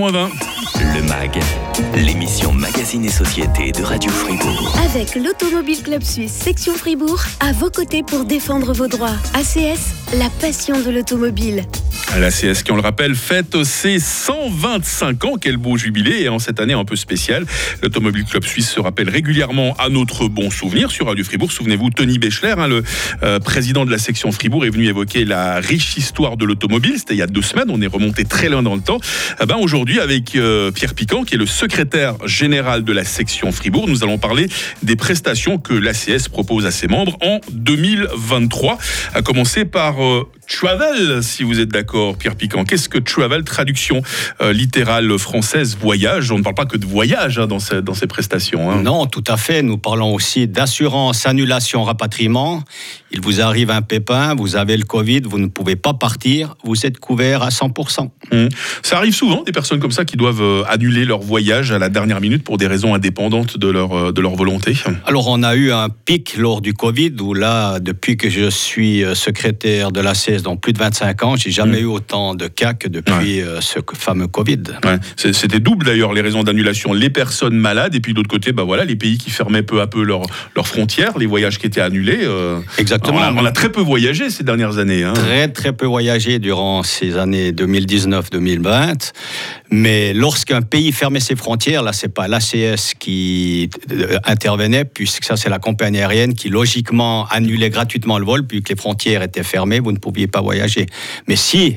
More 20. Le MAG, l'émission Magazine et Société de Radio Fribourg. Avec l'Automobile Club Suisse Section Fribourg, à vos côtés pour défendre vos droits. ACS, la passion de l'automobile. La CS, qui on le rappelle, fête ses 125 ans. Quel beau jubilé. Et en cette année un peu spéciale, l'Automobile Club Suisse se rappelle régulièrement à notre bon souvenir sur Radio Fribourg. Souvenez-vous, Tony Bechler, hein, le euh, président de la section Fribourg, est venu évoquer la riche histoire de l'automobile. C'était il y a deux semaines. On est remonté très loin dans le temps. Eh ben, Aujourd'hui, avec euh, Pierre Piquant, qui est le secrétaire général de la section Fribourg, nous allons parler des prestations que l'ACS propose à ses membres en 2023. À commencer par euh, Travel, si vous êtes d'accord, Pierre Piquant. Qu'est-ce que Travel, traduction euh, littérale française, voyage? On ne parle pas que de voyage hein, dans, ces, dans, ces, prestations. Hein. Non, tout à fait. Nous parlons aussi d'assurance, annulation, rapatriement. Il vous arrive un pépin, vous avez le Covid, vous ne pouvez pas partir, vous êtes couvert à 100%. Mmh. Ça arrive souvent, des personnes comme ça qui doivent euh, annuler leur voyage à la dernière minute pour des raisons indépendantes de leur, euh, de leur volonté. Alors, on a eu un pic lors du Covid où là, depuis que je suis secrétaire de la Dans plus de 25 ans. J'ai jamais eu autant de cas que depuis euh, ce fameux Covid. C'était double d'ailleurs les raisons d'annulation, les personnes malades et puis d'autre côté, bah voilà, les pays qui fermaient peu à peu leurs frontières, les voyages qui étaient annulés. Euh, Exactement. On a, très peu voyagé ces dernières années. Hein. Très très peu voyagé durant ces années 2019-2020. Mais lorsqu'un pays fermait ses frontières, là c'est pas l'ACS qui euh, intervenait puisque ça c'est la compagnie aérienne qui logiquement annulait gratuitement le vol puisque les frontières étaient fermées, vous ne pouviez pas voyager. Mais si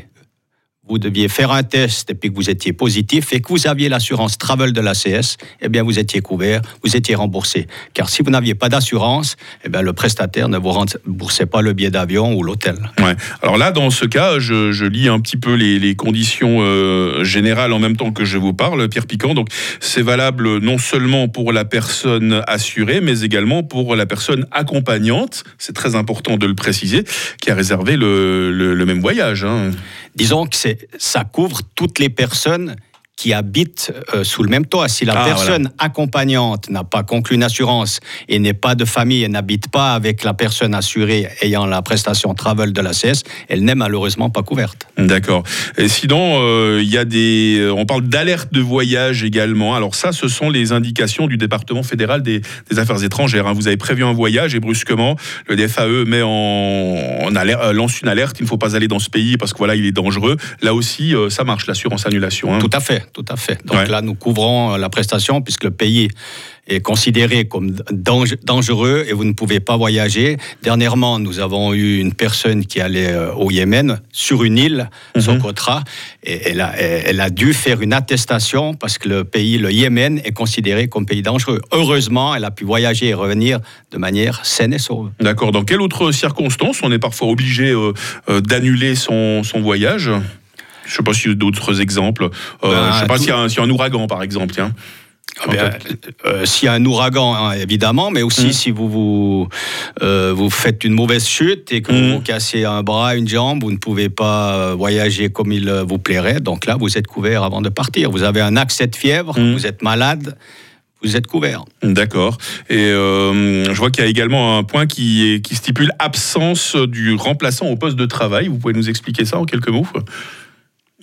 vous deviez faire un test et puis que vous étiez positif et que vous aviez l'assurance travel de l'ACS, eh bien vous étiez couvert, vous étiez remboursé. Car si vous n'aviez pas d'assurance, eh bien le prestataire ne vous remboursait pas le billet d'avion ou l'hôtel. Ouais. Alors là, dans ce cas, je, lis un petit peu les, conditions euh, générales en même temps que je vous parle, Pierre Piquant. Donc c'est valable non seulement pour la personne assurée, mais également pour la personne accompagnante. C'est très important de le préciser, qui a réservé le, même voyage. Hein. Disons que ça couvre toutes les personnes qui habitent euh, sous le même toit. Si la ah, personne accompagnante n'a pas conclu une assurance et n'est pas de famille et n'habite pas avec la personne assurée ayant la prestation travel de la CS, elle n'est malheureusement pas couverte. D'accord. Et sinon, euh, il y a des, euh, on parle d'alerte de voyage également. Alors ça, ce sont les indications du département fédéral des, Affaires étrangères. Hein. Vous avez prévu un voyage et brusquement, le DFAE met en, lance une alerte. Il ne faut pas aller dans ce pays parce que voilà, il est dangereux. Là aussi, ça marche l'assurance annulation. Hein. Tout à fait tout à fait. Donc là, nous couvrons euh, la prestation puisque le pays est considéré comme dangereux et vous ne pouvez pas voyager. Dernièrement, nous avons eu une personne qui allait euh, au Yémen sur une île, mhm. Socotra, et elle a, elle a dû faire une attestation parce que le pays, le Yémen, est considéré comme pays dangereux. Heureusement, elle a pu voyager et revenir de manière saine et sauve. D'accord. Dans quelles autres circonstances on est parfois obligé euh, d'annuler son, son voyage? Je ne sais pas s'il y a d'autres exemples. Euh, ben, je ne sais pas s'il y, a un ouragan, par exemple. Tiens. Ah ben, euh, s'il y a un ouragan, hein, évidemment, mais aussi mmh. si vous vous, euh, vous faites une mauvaise chute et que vous mmh. vous cassez un bras, une jambe, vous ne pouvez pas voyager comme il vous plairait. Donc là, vous êtes couvert avant de partir. Vous avez un accès de fièvre, mmh. vous êtes malade vous êtes couvert. D'accord. Et je vois qu'il y a également un point qui, qui stipule absence du remplaçant au poste de travail. Vous pouvez nous expliquer ça en quelques mots?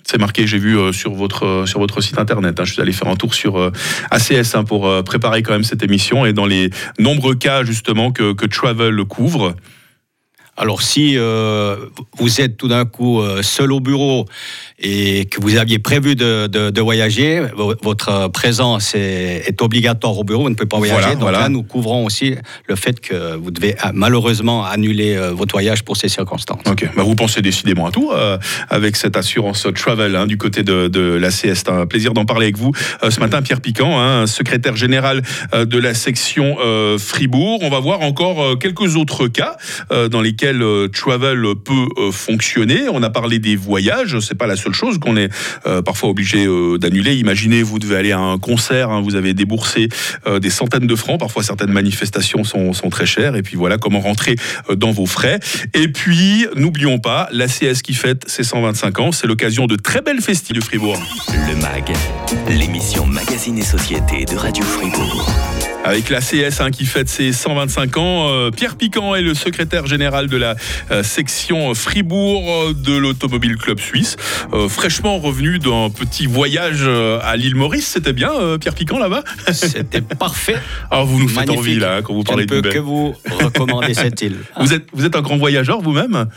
C'est marqué, j'ai vu euh, sur votre euh, sur votre site internet. Hein. je suis allé faire un tour sur euh, ACS hein, pour préparer quand même cette émission et dans les nombreux cas justement que, que Travel couvre. Alors si vous êtes tout d'un coup seul au bureau et que vous aviez prévu de, voyager, votre présence est, obligatoire au bureau, vous ne pouvez pas voyager. donc là, nous couvrons aussi le fait que vous devez malheureusement annuler euh, votre voyage pour ces circonstances. Ok, bah, vous pensez décidément à tout euh, avec cette assurance travel hein, du côté de, de la CS. C'est un plaisir d'en parler avec vous euh, ce matin, Pierre Piquant, hein, secrétaire général de la section Fribourg. On va voir encore quelques autres cas dans lesquels travel peut fonctionner. On a parlé des voyages, c'est pas la seule chose qu'on est euh, parfois obligé euh, d'annuler. Imaginez, vous devez aller à un concert, hein, vous avez déboursé euh, des centaines de francs, parfois certaines manifestations sont, sont, très chères, et puis voilà comment rentrer dans vos frais. Et puis, n'oublions pas, l'ACS qui fête ses 125 ans, c'est l'occasion de très belles festivités de Fribourg. Le MAG, l'émission Magazine et Société de Radio Fribourg. Avec la CS hein, qui fête ses 125 ans, euh, Pierre Piquant est le secrétaire général de la euh, section Fribourg euh, de l'Automobile Club Suisse. Euh, fraîchement revenu d'un petit voyage à l'île Maurice, c'était bien euh, Pierre Piquant là-bas? C'était parfait. Alors vous nous faites Magnifique. envie là hein, quand vous Je parlez ne de peux que vous recommander cette île. Vous êtes, vous êtes un grand voyageur vous-même?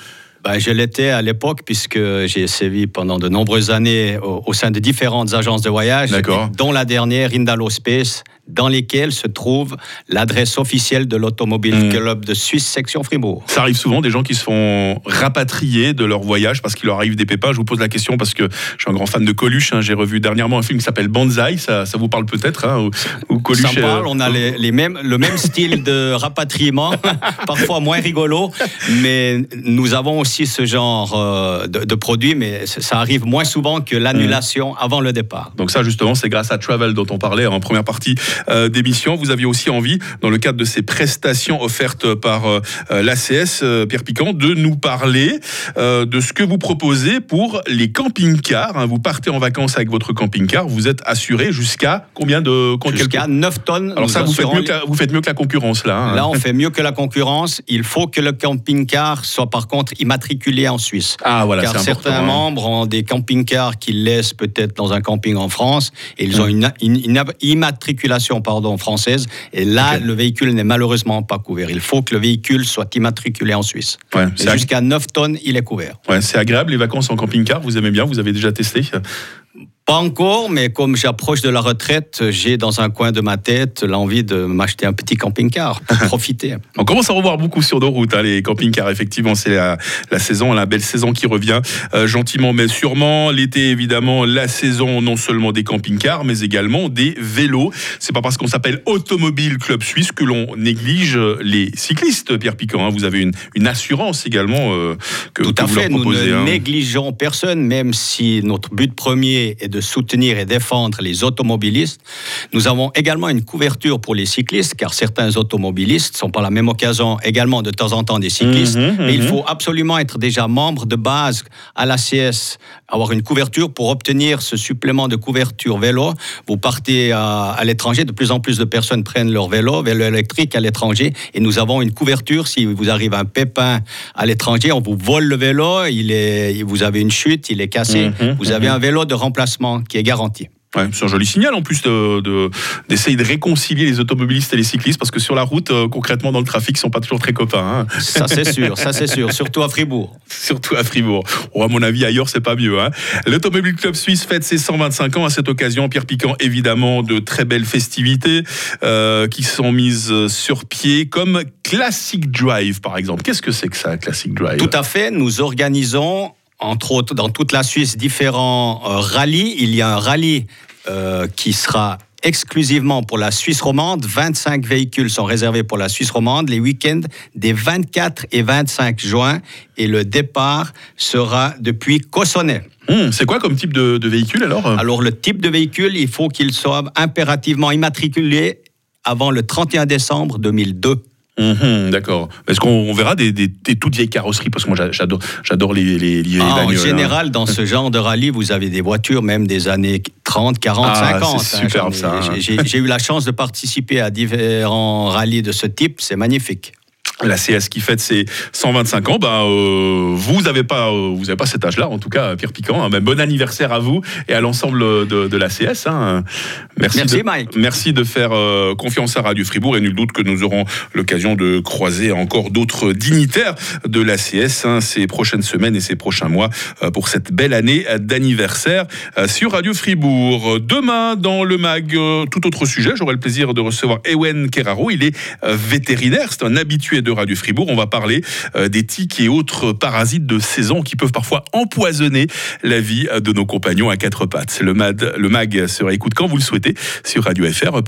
Ben, je l'étais à l'époque puisque j'ai sévi pendant de nombreuses années au, au sein de différentes agences de voyage, D'accord. dont la dernière Indalo Space, dans lesquelles se trouve l'adresse officielle de l'Automobile Mm. Club de Suisse section Fribourg. Ça arrive souvent des gens qui se font rapatrier de leur voyage parce qu'il leur arrive des pépins. Je vous pose la question parce que je suis un grand fan de Coluche. hein. J'ai revu dernièrement un film qui s'appelle Banzai. Ça, ça vous parle peut-être hein, où, où Coluche. Ça parle, euh, on a les, les mêmes, le même style de rapatriement, parfois moins rigolo, mais nous avons aussi ce genre euh, de, de produit, mais ça arrive moins souvent que l'annulation avant le départ. Donc ça justement, c'est grâce à Travel dont on parlait en première partie d'émission. Vous aviez aussi envie, dans le cadre de ces prestations offertes par euh, euh, l'ACS euh, Pierre Piquant, de nous parler euh, de ce que vous proposez pour les camping-cars. hein. Vous partez en vacances avec votre camping-car, vous êtes assuré jusqu'à combien de Jusqu'à 9 tonnes. Alors ça, vous faites, mieux que la, vous faites mieux que la concurrence là. hein. Là, on fait mieux que la concurrence. Il faut que le camping-car soit par contre immatriculé en Suisse. Ah voilà, Car important. certains membres ont des camping-cars qu'ils laissent peut-être dans un camping en France et ils ont une, une- une immatriculation pardon, française. Et là, le véhicule n'est malheureusement pas couvert. Il faut que le véhicule soit immatriculé en Suisse. Ouais, jusqu'à 9 tonnes, il est couvert. ouais, c'est agréable les vacances en camping-car. Vous aimez bien Vous avez déjà testé? Pas encore, mais comme j'approche de la retraite, j'ai dans un coin de ma tête l'envie de m'acheter un petit camping-car pour profiter. On commence à revoir beaucoup sur nos routes, hein, les camping-cars. Effectivement, c'est la, la saison, la belle saison qui revient euh, gentiment mais sûrement. L'été, évidemment, la saison non seulement des camping-cars, mais également des vélos. C'est pas parce qu'on s'appelle Automobile Club Suisse que l'on néglige les cyclistes, Pierre Piquant. hein. Vous avez une, une assurance également euh, que, Tout que à vous fait, leur nous proposez. ne hein. négligeons personne, même si notre but premier est de soutenir et défendre les automobilistes. Nous avons également une couverture pour les cyclistes, car certains automobilistes sont par la même occasion également de temps en temps des cyclistes. Mhm, Mais il mhm. faut absolument être déjà membre de base à l'ACS, avoir une couverture pour obtenir ce supplément de couverture vélo. Vous partez à, à l'étranger, de plus en plus de personnes prennent leur vélo, vélo électrique à l'étranger, et nous avons une couverture. Si vous arrive un pépin à l'étranger, on vous vole le vélo, il est, vous avez une chute, il est cassé, Mhm, vous avez un vélo de remplacement qui est garanti. Ouais, c'est un joli signal en plus de- de- d'essayer de, réconcilier les automobilistes et les cyclistes parce que sur la route, euh, concrètement dans le trafic, ils sont pas toujours très copains. hein. Ça c'est sûr, ça c'est sûr, surtout à Fribourg. surtout à Fribourg. Bon, à mon avis, ailleurs, c'est pas mieux. Hein. L'Automobile Club Suisse fête ses 125 ans. À cette occasion, Pierre Piquant, évidemment, de très belles festivités euh, qui sont mises sur pied, comme Classic Drive, par exemple. Qu'est-ce que c'est que ça, Classic Drive? Tout à fait, nous organisons entre autres dans toute la Suisse différents euh, rallyes. Il y a un rallye euh, qui sera exclusivement pour la Suisse romande. 25 véhicules sont réservés pour la Suisse romande les week-ends des 24 et 25 juin et le départ sera depuis Cossonay. Hum, c'est quoi comme type de, de véhicule alors Alors le type de véhicule, il faut qu'il soit impérativement immatriculé avant le 31 décembre 2002. Mhm, D'accord. Est-ce qu'on on verra des, des- des toutes vieilles carrosseries? Parce que moi, j'a- j'adore, j'adore les, les, les Ah, en hein. général, dans ce genre de rallye, vous avez des voitures même des années 30, 40, Ah, 50. c'est hein. superbe, ça, hein. j'ai eu la chance de participer à différents rallyes de ce type. C'est magnifique. La CS qui fête ses 125 ans, bah, euh, vous n'avez pas, euh, vous avez pas cet âge-là, en tout cas, Pierre Piquant. hein. Bon anniversaire à vous et à l'ensemble de, de la CS. hein. Merci, Merci, de, Mike. merci de faire euh, confiance à Radio Fribourg et nul doute que nous aurons l'occasion de croiser encore d'autres dignitaires de la CS hein, ces prochaines semaines et ces prochains mois pour cette belle année d'anniversaire sur Radio Fribourg. Demain, dans le MAG, tout autre sujet, j'aurai le plaisir de recevoir Ewen Keraro. Il est vétérinaire, c'est un habitué de Radio Fribourg. On va parler euh, des tiques et autres parasites de saison qui peuvent parfois empoisonner la vie de nos compagnons à quatre pattes. Le, MAG se réécoute quand vous le souhaitez sur Radio FR.